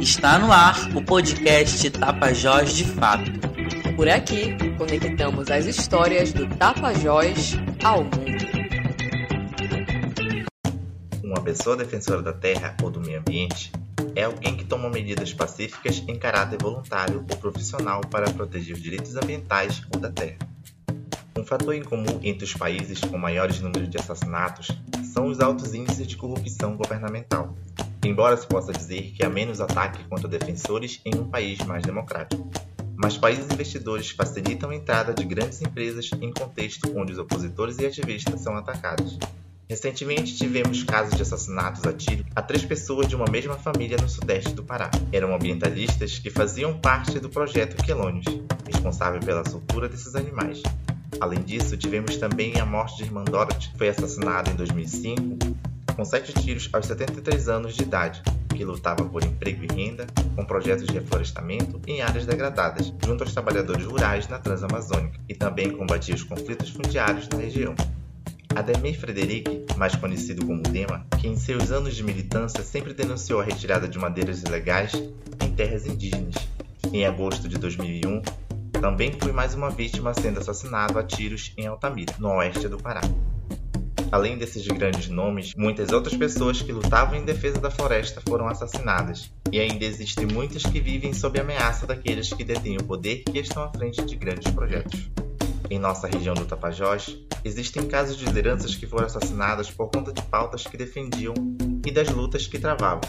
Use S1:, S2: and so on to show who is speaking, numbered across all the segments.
S1: Está no ar o podcast Tapajós de Fato.
S2: Por aqui, conectamos as histórias do Tapajós ao mundo.
S3: Uma pessoa defensora da terra ou do meio ambiente é alguém que toma medidas pacíficas em caráter voluntário ou profissional para proteger os direitos ambientais ou da terra. Um fator em comum entre os países com maiores números de assassinatos são os altos índices de corrupção governamental, embora se possa dizer que há menos ataque contra defensores em um país mais democrático. Mas países investidores facilitam a entrada de grandes empresas em contexto onde os opositores e ativistas são atacados. Recentemente tivemos casos de assassinatos a tiro a três pessoas de uma mesma família no sudeste do Pará. Eram ambientalistas que faziam parte do projeto Quelônios, responsável pela soltura desses animais. Além disso, tivemos também a morte de irmã Dorothy, que foi assassinada em 2005 com sete tiros aos 73 anos de idade, que lutava por emprego e renda, com projetos de reflorestamento em áreas degradadas, junto aos trabalhadores rurais na Transamazônica, e também combatia os conflitos fundiários na região. Ademir Frederic, mais conhecido como Dema, que em seus anos de militância sempre denunciou a retirada de madeiras ilegais em terras indígenas. Em agosto de 2001, também foi mais uma vítima sendo assassinado a tiros em Altamira, no oeste do Pará. Além desses grandes nomes, muitas outras pessoas que lutavam em defesa da floresta foram assassinadas, e ainda existem muitas que vivem sob ameaça daqueles que detêm o poder e estão à frente de grandes projetos. Em nossa região do Tapajós, existem casos de lideranças que foram assassinadas por conta de pautas que defendiam e das lutas que travavam,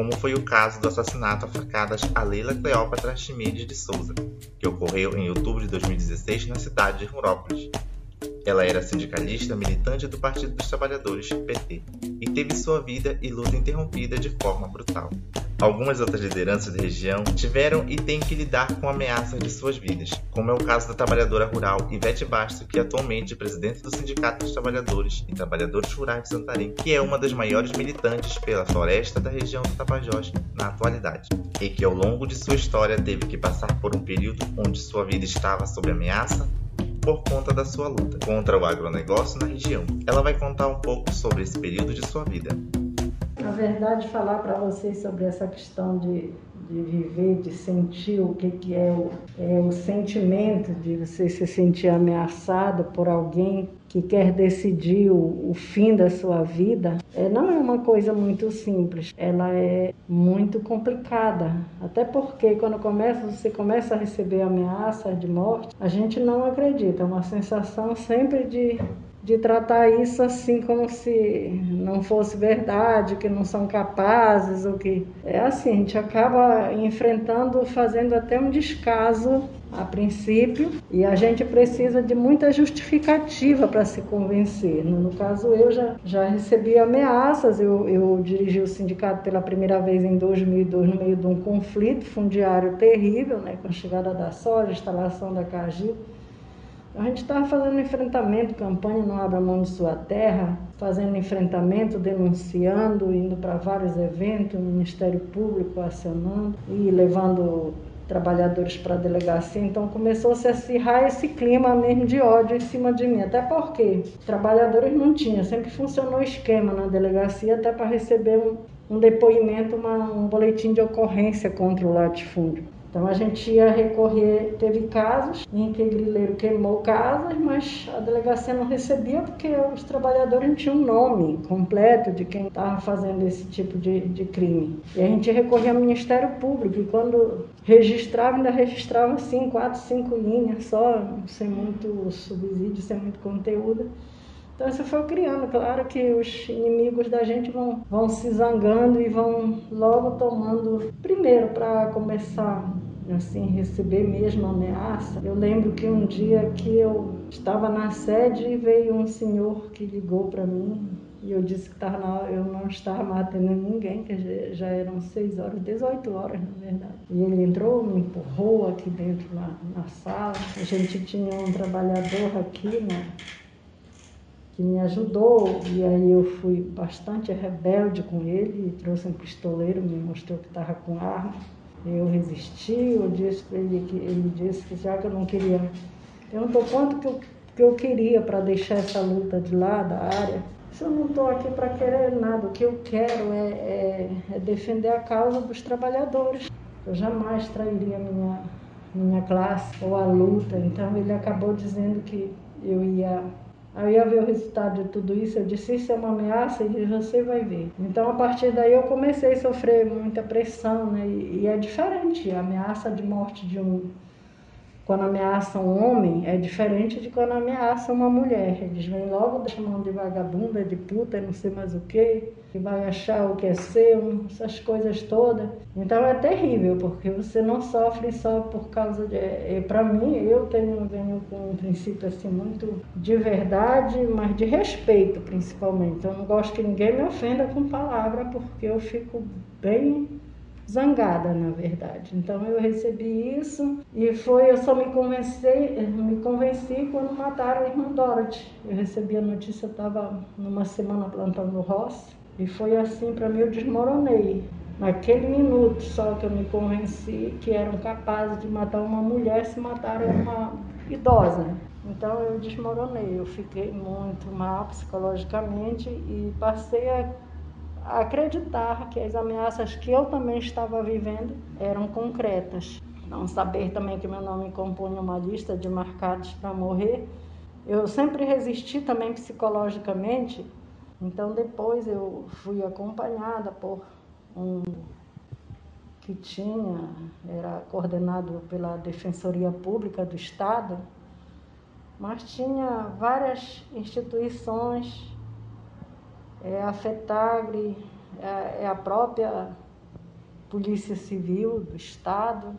S3: como foi o caso do assassinato a facadas a Leila Cleópatra Chimenez de Souza, que ocorreu em outubro de 2016 na cidade de Rurópolis. Ela era sindicalista militante do Partido dos Trabalhadores, PT, e teve sua vida e luta interrompida de forma brutal. Algumas outras lideranças da região tiveram e têm que lidar com ameaças de suas vidas, como é o caso da trabalhadora rural Ivete Basto, que atualmente é presidente do Sindicato dos Trabalhadores e Trabalhadores Rurais de Santarém, que é uma das maiores militantes pela floresta da região do Tapajós na atualidade, e que ao longo de sua história teve que passar por um período onde sua vida estava sob ameaça por conta da sua luta contra o agronegócio na região. Ela vai contar um pouco sobre esse período de sua vida.
S4: Na verdade, falar para vocês sobre essa questão de, de viver, de sentir o que, que é, o, é o sentimento de você se sentir ameaçado por alguém que quer decidir o, o fim da sua vida, é, não é uma coisa muito simples, ela é muito complicada. Até porque quando começa, você começa a receber ameaças de morte, a gente não acredita, é uma sensação sempre de de tratar isso assim como se não fosse verdade, que não são capazes, ou que é assim, a gente acaba enfrentando, fazendo até um descaso a princípio, e a gente precisa de muita justificativa para se convencer. No caso, eu já, já recebi ameaças, eu, eu dirigi o sindicato pela primeira vez em 2002 no meio de um conflito fundiário terrível, né, com a chegada da soja, instalação da Cagil. A gente estava fazendo enfrentamento, campanha Não Abra Mão de Sua Terra, fazendo enfrentamento, denunciando, indo para vários eventos, Ministério Público acionando e levando trabalhadores para a delegacia. Então começou a se acirrar esse clima mesmo de ódio em cima de mim. Até porque trabalhadores não tinham, sempre funcionou o esquema na delegacia até para receber um, um depoimento, uma, um boletim de ocorrência contra o latifúndio. Então a gente ia recorrer, teve casos em que grileiro queimou casas, mas a delegacia não recebia porque os trabalhadores não tinham nome completo de quem estava fazendo esse tipo de, de crime. E a gente recorria ao Ministério Público e quando registrava, ainda registrava assim, quatro, cinco linhas só, sem muito subsídio, sem muito conteúdo. Então isso foi criando, claro que os inimigos da gente vão, vão se zangando e vão logo tomando, primeiro para começar assim, receber mesmo ameaça. Eu lembro que um dia que eu estava na sede e veio um senhor que ligou para mim e eu disse que tava na, eu não estava matando ninguém, que já eram 6 horas, 18 horas na verdade. E ele entrou, me empurrou aqui dentro na, na sala. A gente tinha um trabalhador aqui, né? que me ajudou. E aí eu fui bastante rebelde com ele, trouxe um pistoleiro, me mostrou que estava com arma. Eu resisti, eu disse ele ele disse que já que eu não queria, perguntou quanto que eu, que eu queria para deixar essa luta de lado, a área. Se eu não estou aqui para querer nada, o que eu quero é, é, é, defender a causa dos trabalhadores. Eu jamais trairia minha, minha classe ou a luta. Então ele acabou dizendo que eu ia Aí eu ver o resultado de tudo isso, eu disse, isso é uma ameaça, e você vai ver. Então, a partir daí, eu comecei a sofrer muita pressão, né? E, e é diferente, a ameaça de morte de um quando ameaça um homem é diferente de quando ameaça uma mulher. Eles vêm logo chamando de vagabunda, de puta, não sei mais o que, que vai achar o que é seu, essas coisas todas. Então é terrível, porque você não sofre só por causa de. É Para mim, eu tenho, venho com um princípio assim muito de verdade, mas de respeito principalmente. Eu não gosto que ninguém me ofenda com palavra, porque eu fico bem zangada, na verdade. Então eu recebi isso e foi, eu só me convenci, me convenci quando mataram a irmã Dorothy. Eu recebi a notícia, eu estava numa semana plantando roça e foi assim para mim eu desmoronei. Naquele minuto só que eu me convenci que eram capazes de matar uma mulher se mataram uma idosa. Então eu desmoronei, eu fiquei muito mal psicologicamente e passei a acreditar que as ameaças que eu também estava vivendo eram concretas. Não saber também que meu nome compunha uma lista de marcados para morrer. Eu sempre resisti também psicologicamente, então depois eu fui acompanhada por um que tinha, era coordenado pela Defensoria Pública do Estado, mas tinha várias instituições é a FETAGRE, é, é a própria Polícia Civil do Estado,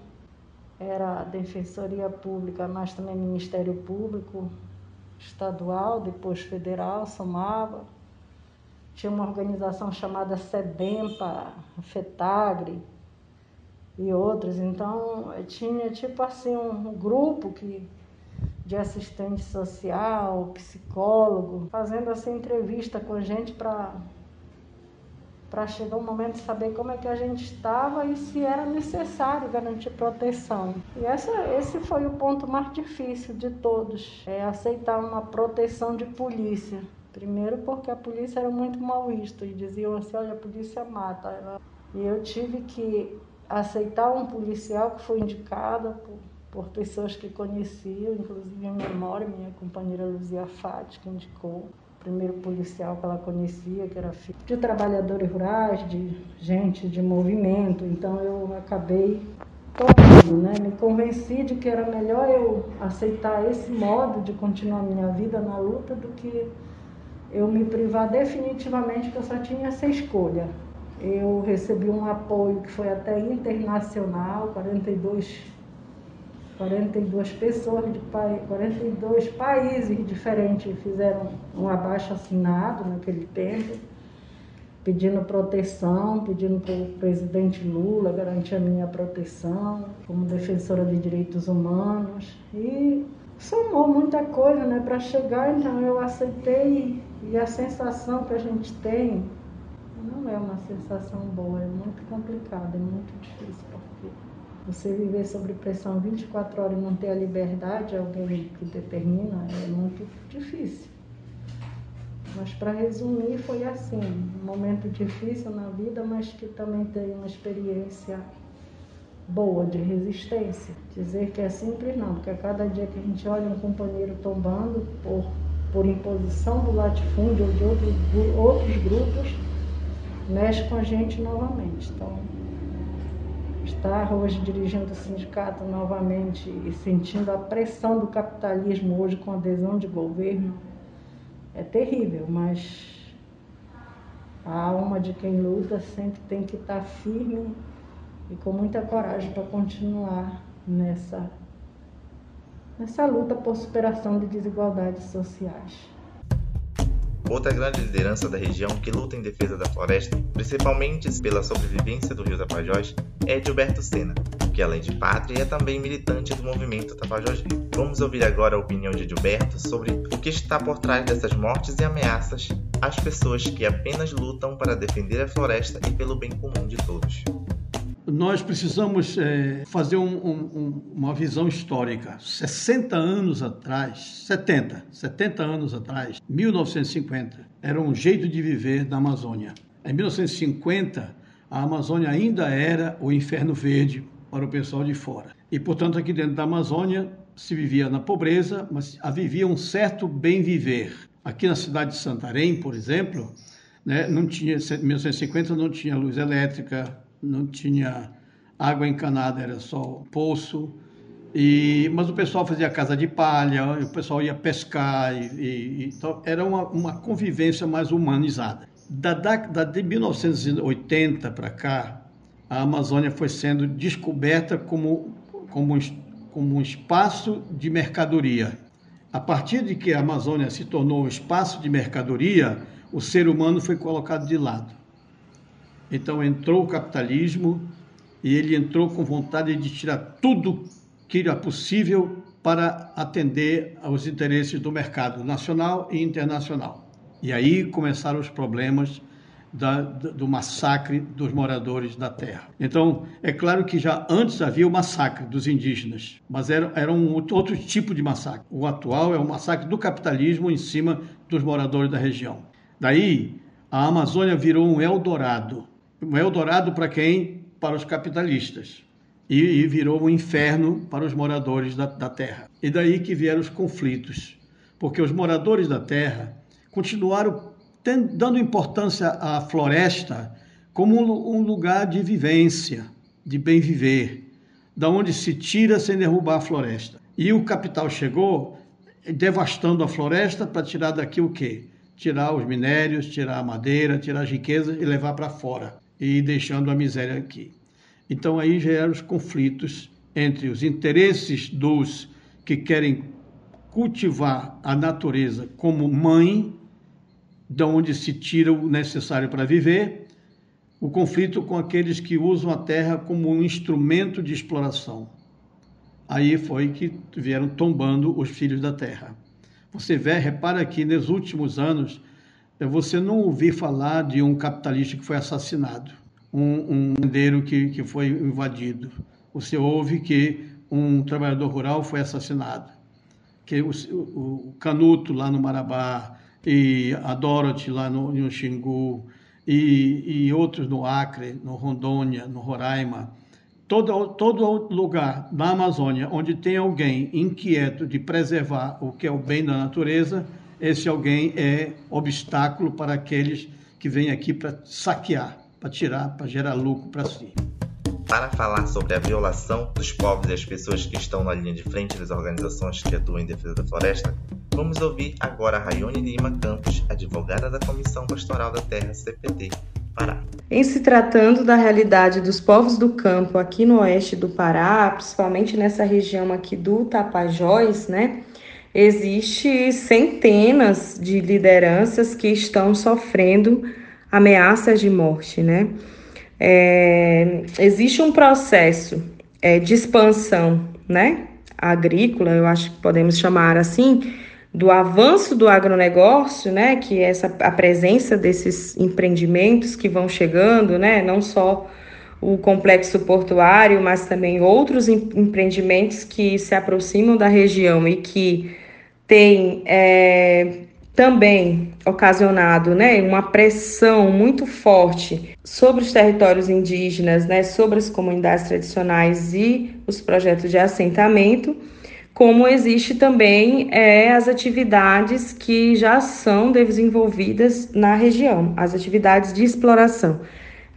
S4: era a Defensoria Pública, mas também Ministério Público Estadual, depois federal, somava. Tinha uma organização chamada SEDEMPA, FETAGRE e outros. Então, tinha tipo assim um grupo que de assistente social, psicólogo, fazendo essa entrevista com a gente para para chegar o momento de saber como é que a gente estava e se era necessário garantir proteção. E essa, esse foi o ponto mais difícil de todos, é aceitar uma proteção de polícia. Primeiro porque a polícia era muito mal vista e diziam assim, olha, a polícia mata. E eu tive que aceitar um policial que foi indicado por por pessoas que conheciam, inclusive em memória, minha companheira Luzia Fati, que indicou o primeiro policial que ela conhecia, que era filho de trabalhadores rurais, de gente de movimento. Então eu acabei topando, né? Me convenci de que era melhor eu aceitar esse modo de continuar minha vida na luta do que eu me privar definitivamente que eu só tinha essa escolha. Eu recebi um apoio que foi até internacional, 42 42 pessoas de 42 países diferentes fizeram um abaixo assinado naquele tempo, pedindo proteção, pedindo para o presidente Lula garantir a minha proteção como defensora de direitos humanos. E somou muita coisa né, para chegar, então eu aceitei e a sensação que a gente tem não é uma sensação boa, é muito complicada, é muito difícil, você viver sob pressão 24 horas e não ter a liberdade, alguém que determina, é muito difícil. Mas para resumir, foi assim, um momento difícil na vida, mas que também tem uma experiência boa de resistência. Dizer que é simples não, porque a cada dia que a gente olha um companheiro tombando por, por imposição do latifúndio ou de outros, outros grupos, mexe com a gente novamente. Então, estar hoje dirigindo o sindicato novamente e sentindo a pressão do capitalismo hoje com adesão de governo é terrível, mas a alma de quem luta sempre tem que estar firme e com muita coragem para continuar nessa, nessa luta por superação de desigualdades sociais.
S3: Outra grande liderança da região que luta em defesa da floresta, principalmente pela sobrevivência do rio Tapajós, é Gilberto Sena, que além de pátria é também militante do movimento Tapajós Rio. Vamos ouvir agora a opinião de Gilberto sobre o que está por trás dessas mortes e ameaças às pessoas que apenas lutam para defender a floresta e pelo bem comum de todos.
S5: Nós precisamos é, fazer um, um, uma visão histórica. 60 anos atrás, 70, 70 anos atrás, 1950, era um jeito de viver na Amazônia. Em 1950, a Amazônia ainda era o inferno verde para o pessoal de fora. E, portanto, aqui dentro da Amazônia se vivia na pobreza, mas havia um certo bem viver. Aqui na cidade de Santarém, por exemplo, né, não tinha, em 1950 não tinha luz elétrica, não tinha água encanada, era só poço. E, mas o pessoal fazia casa de palha, o pessoal ia pescar, e, e, então era uma, uma convivência mais humanizada. Da, da, de 1980 para cá, a Amazônia foi sendo descoberta como, como, como um espaço de mercadoria. A partir de que a Amazônia se tornou um espaço de mercadoria, o ser humano foi colocado de lado. Então entrou o capitalismo e ele entrou com vontade de tirar tudo que era possível para atender aos interesses do mercado nacional e internacional. E aí começaram os problemas da, do massacre dos moradores da terra. Então, é claro que já antes havia o massacre dos indígenas, mas era, era um outro tipo de massacre. O atual é o massacre do capitalismo em cima dos moradores da região. Daí, a Amazônia virou um Eldorado. Um Eldorado para quem? Para os capitalistas. E, e, virou um inferno para os moradores da, da terra. E daí que vieram os conflitos. Porque os moradores da terra continuaram dando importância à floresta como um, um lugar de vivência, de bem viver, da onde se tira sem derrubar a floresta. E o capital chegou devastando a floresta para tirar daqui o quê? tirar os minérios, tirar a madeira, tirar as riquezas e levar para fora, e deixando a miséria aqui. Então aí geram os conflitos entre os interesses dos que querem cultivar a natureza como mãe, de onde se tira o necessário para viver, o conflito com aqueles que usam a terra como um instrumento de exploração. Aí foi que vieram tombando os filhos da terra. Você vê, repara que nos últimos anos é, você não ouviu falar de um capitalista que foi assassinado, um, um rendeiro que, que foi invadido. Você ouve que um trabalhador rural foi assassinado, que o, o Canuto lá no Marabá e a Dorothy lá no, no Xingu e, e outros no Acre, no Rondônia, no Roraima todo, todo lugar na Amazônia onde tem alguém inquieto de preservar o que é o bem da natureza, esse alguém é obstáculo para aqueles que vêm aqui para saquear, para tirar, para gerar lucro para si.
S3: Para falar sobre a violação dos povos e as pessoas que estão na linha de frente das organizações que atuam em defesa da floresta, vamos ouvir agora a Rayone Lima Campos, advogada da Comissão Pastoral da Terra CPT, Pará.
S6: Em se tratando da realidade dos povos do campo aqui no oeste do Pará, principalmente nessa região aqui do Tapajós, né? Existe centenas de lideranças que estão sofrendo ameaças de morte, né? É, existe um processo é, de expansão, né? Agrícola, eu acho que podemos chamar assim, do avanço do agronegócio, né, que é essa a presença desses empreendimentos que vão chegando, né, não só o complexo portuário, mas também outros empreendimentos que se aproximam da região e que têm é, também ocasionado né, uma pressão muito forte sobre os territórios indígenas, né, sobre as comunidades tradicionais e os projetos de assentamento como existe também é, as atividades que já são desenvolvidas na região, as atividades de exploração,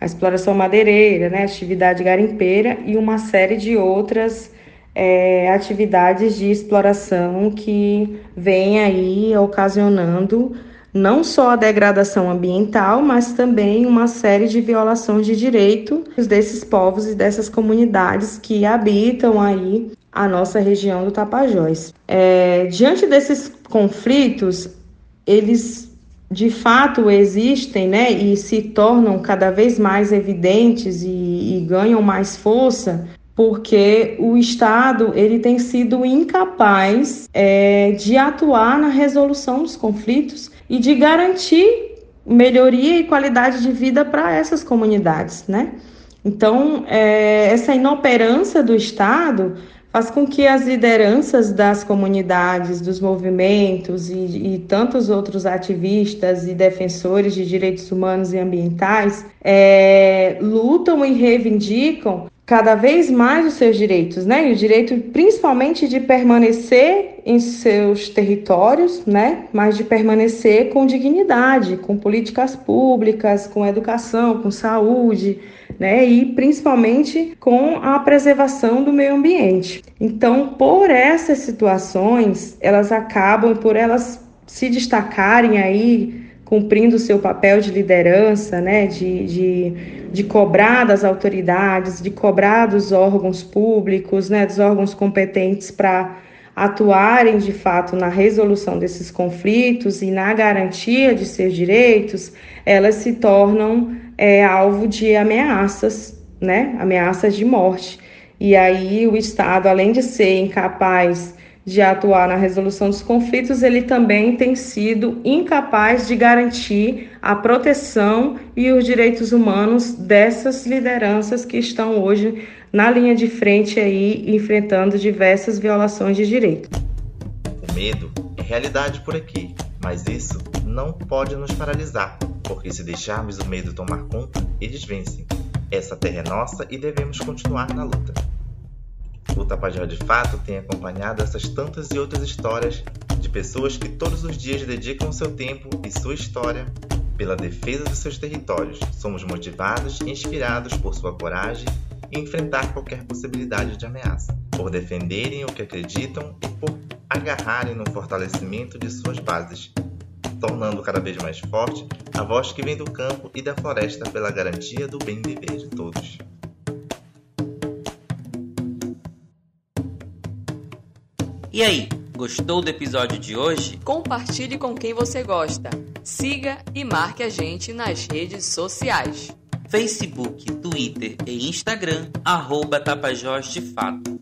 S6: a exploração madeireira, né, atividade garimpeira e uma série de outras é, atividades de exploração que vem aí ocasionando não só a degradação ambiental, mas também uma série de violações de direitos desses povos e dessas comunidades que habitam aí a nossa região do Tapajós. É, diante desses conflitos, eles de fato existem né, e se tornam cada vez mais evidentes e, e ganham mais força porque o Estado ele tem sido incapaz é, de atuar na resolução dos conflitos e de garantir melhoria e qualidade de vida para essas comunidades, né? Então, é, essa inoperância do Estado faz com que as lideranças das comunidades, dos movimentos e, e, tantos outros ativistas e defensores de direitos humanos e ambientais é, lutam e reivindicam cada vez mais os seus direitos, né? E o direito principalmente de permanecer em seus territórios, né? Mas de permanecer com dignidade, com políticas públicas, com educação, com saúde, né? E principalmente com a preservação do meio ambiente. Então, por essas situações, elas acabam por elas se destacarem aí cumprindo o seu papel de liderança, né, de, de, de cobrar das autoridades, de cobrar dos órgãos públicos, né, dos órgãos competentes para atuarem de fato na resolução desses conflitos e na garantia de seus direitos, elas se tornam é, alvo de ameaças, né, ameaças de morte. E aí o Estado, além de ser incapaz de atuar na resolução dos conflitos, ele também tem sido incapaz de garantir a proteção e os direitos humanos dessas lideranças que estão hoje na linha de frente aí enfrentando diversas violações de direito.
S3: O medo é realidade por aqui, mas isso não pode nos paralisar, porque se deixarmos o medo tomar conta, eles vencem. Essa terra é nossa e devemos continuar na luta. O Tapajós de Fato tem acompanhado essas tantas e outras histórias de pessoas que todos os dias dedicam seu tempo e sua história pela defesa dos seus territórios. Somos motivados e inspirados por sua coragem em enfrentar qualquer possibilidade de ameaça, por defenderem o que acreditam e por agarrarem no fortalecimento de suas bases, tornando cada vez mais forte a voz que vem do campo e da floresta pela garantia do bem viver de todos.
S1: E aí, gostou do episódio de hoje?
S2: Compartilhe com quem você gosta. Siga e marque a gente nas redes sociais.
S1: Facebook, Twitter e Instagram, arroba Tapajós de Fato.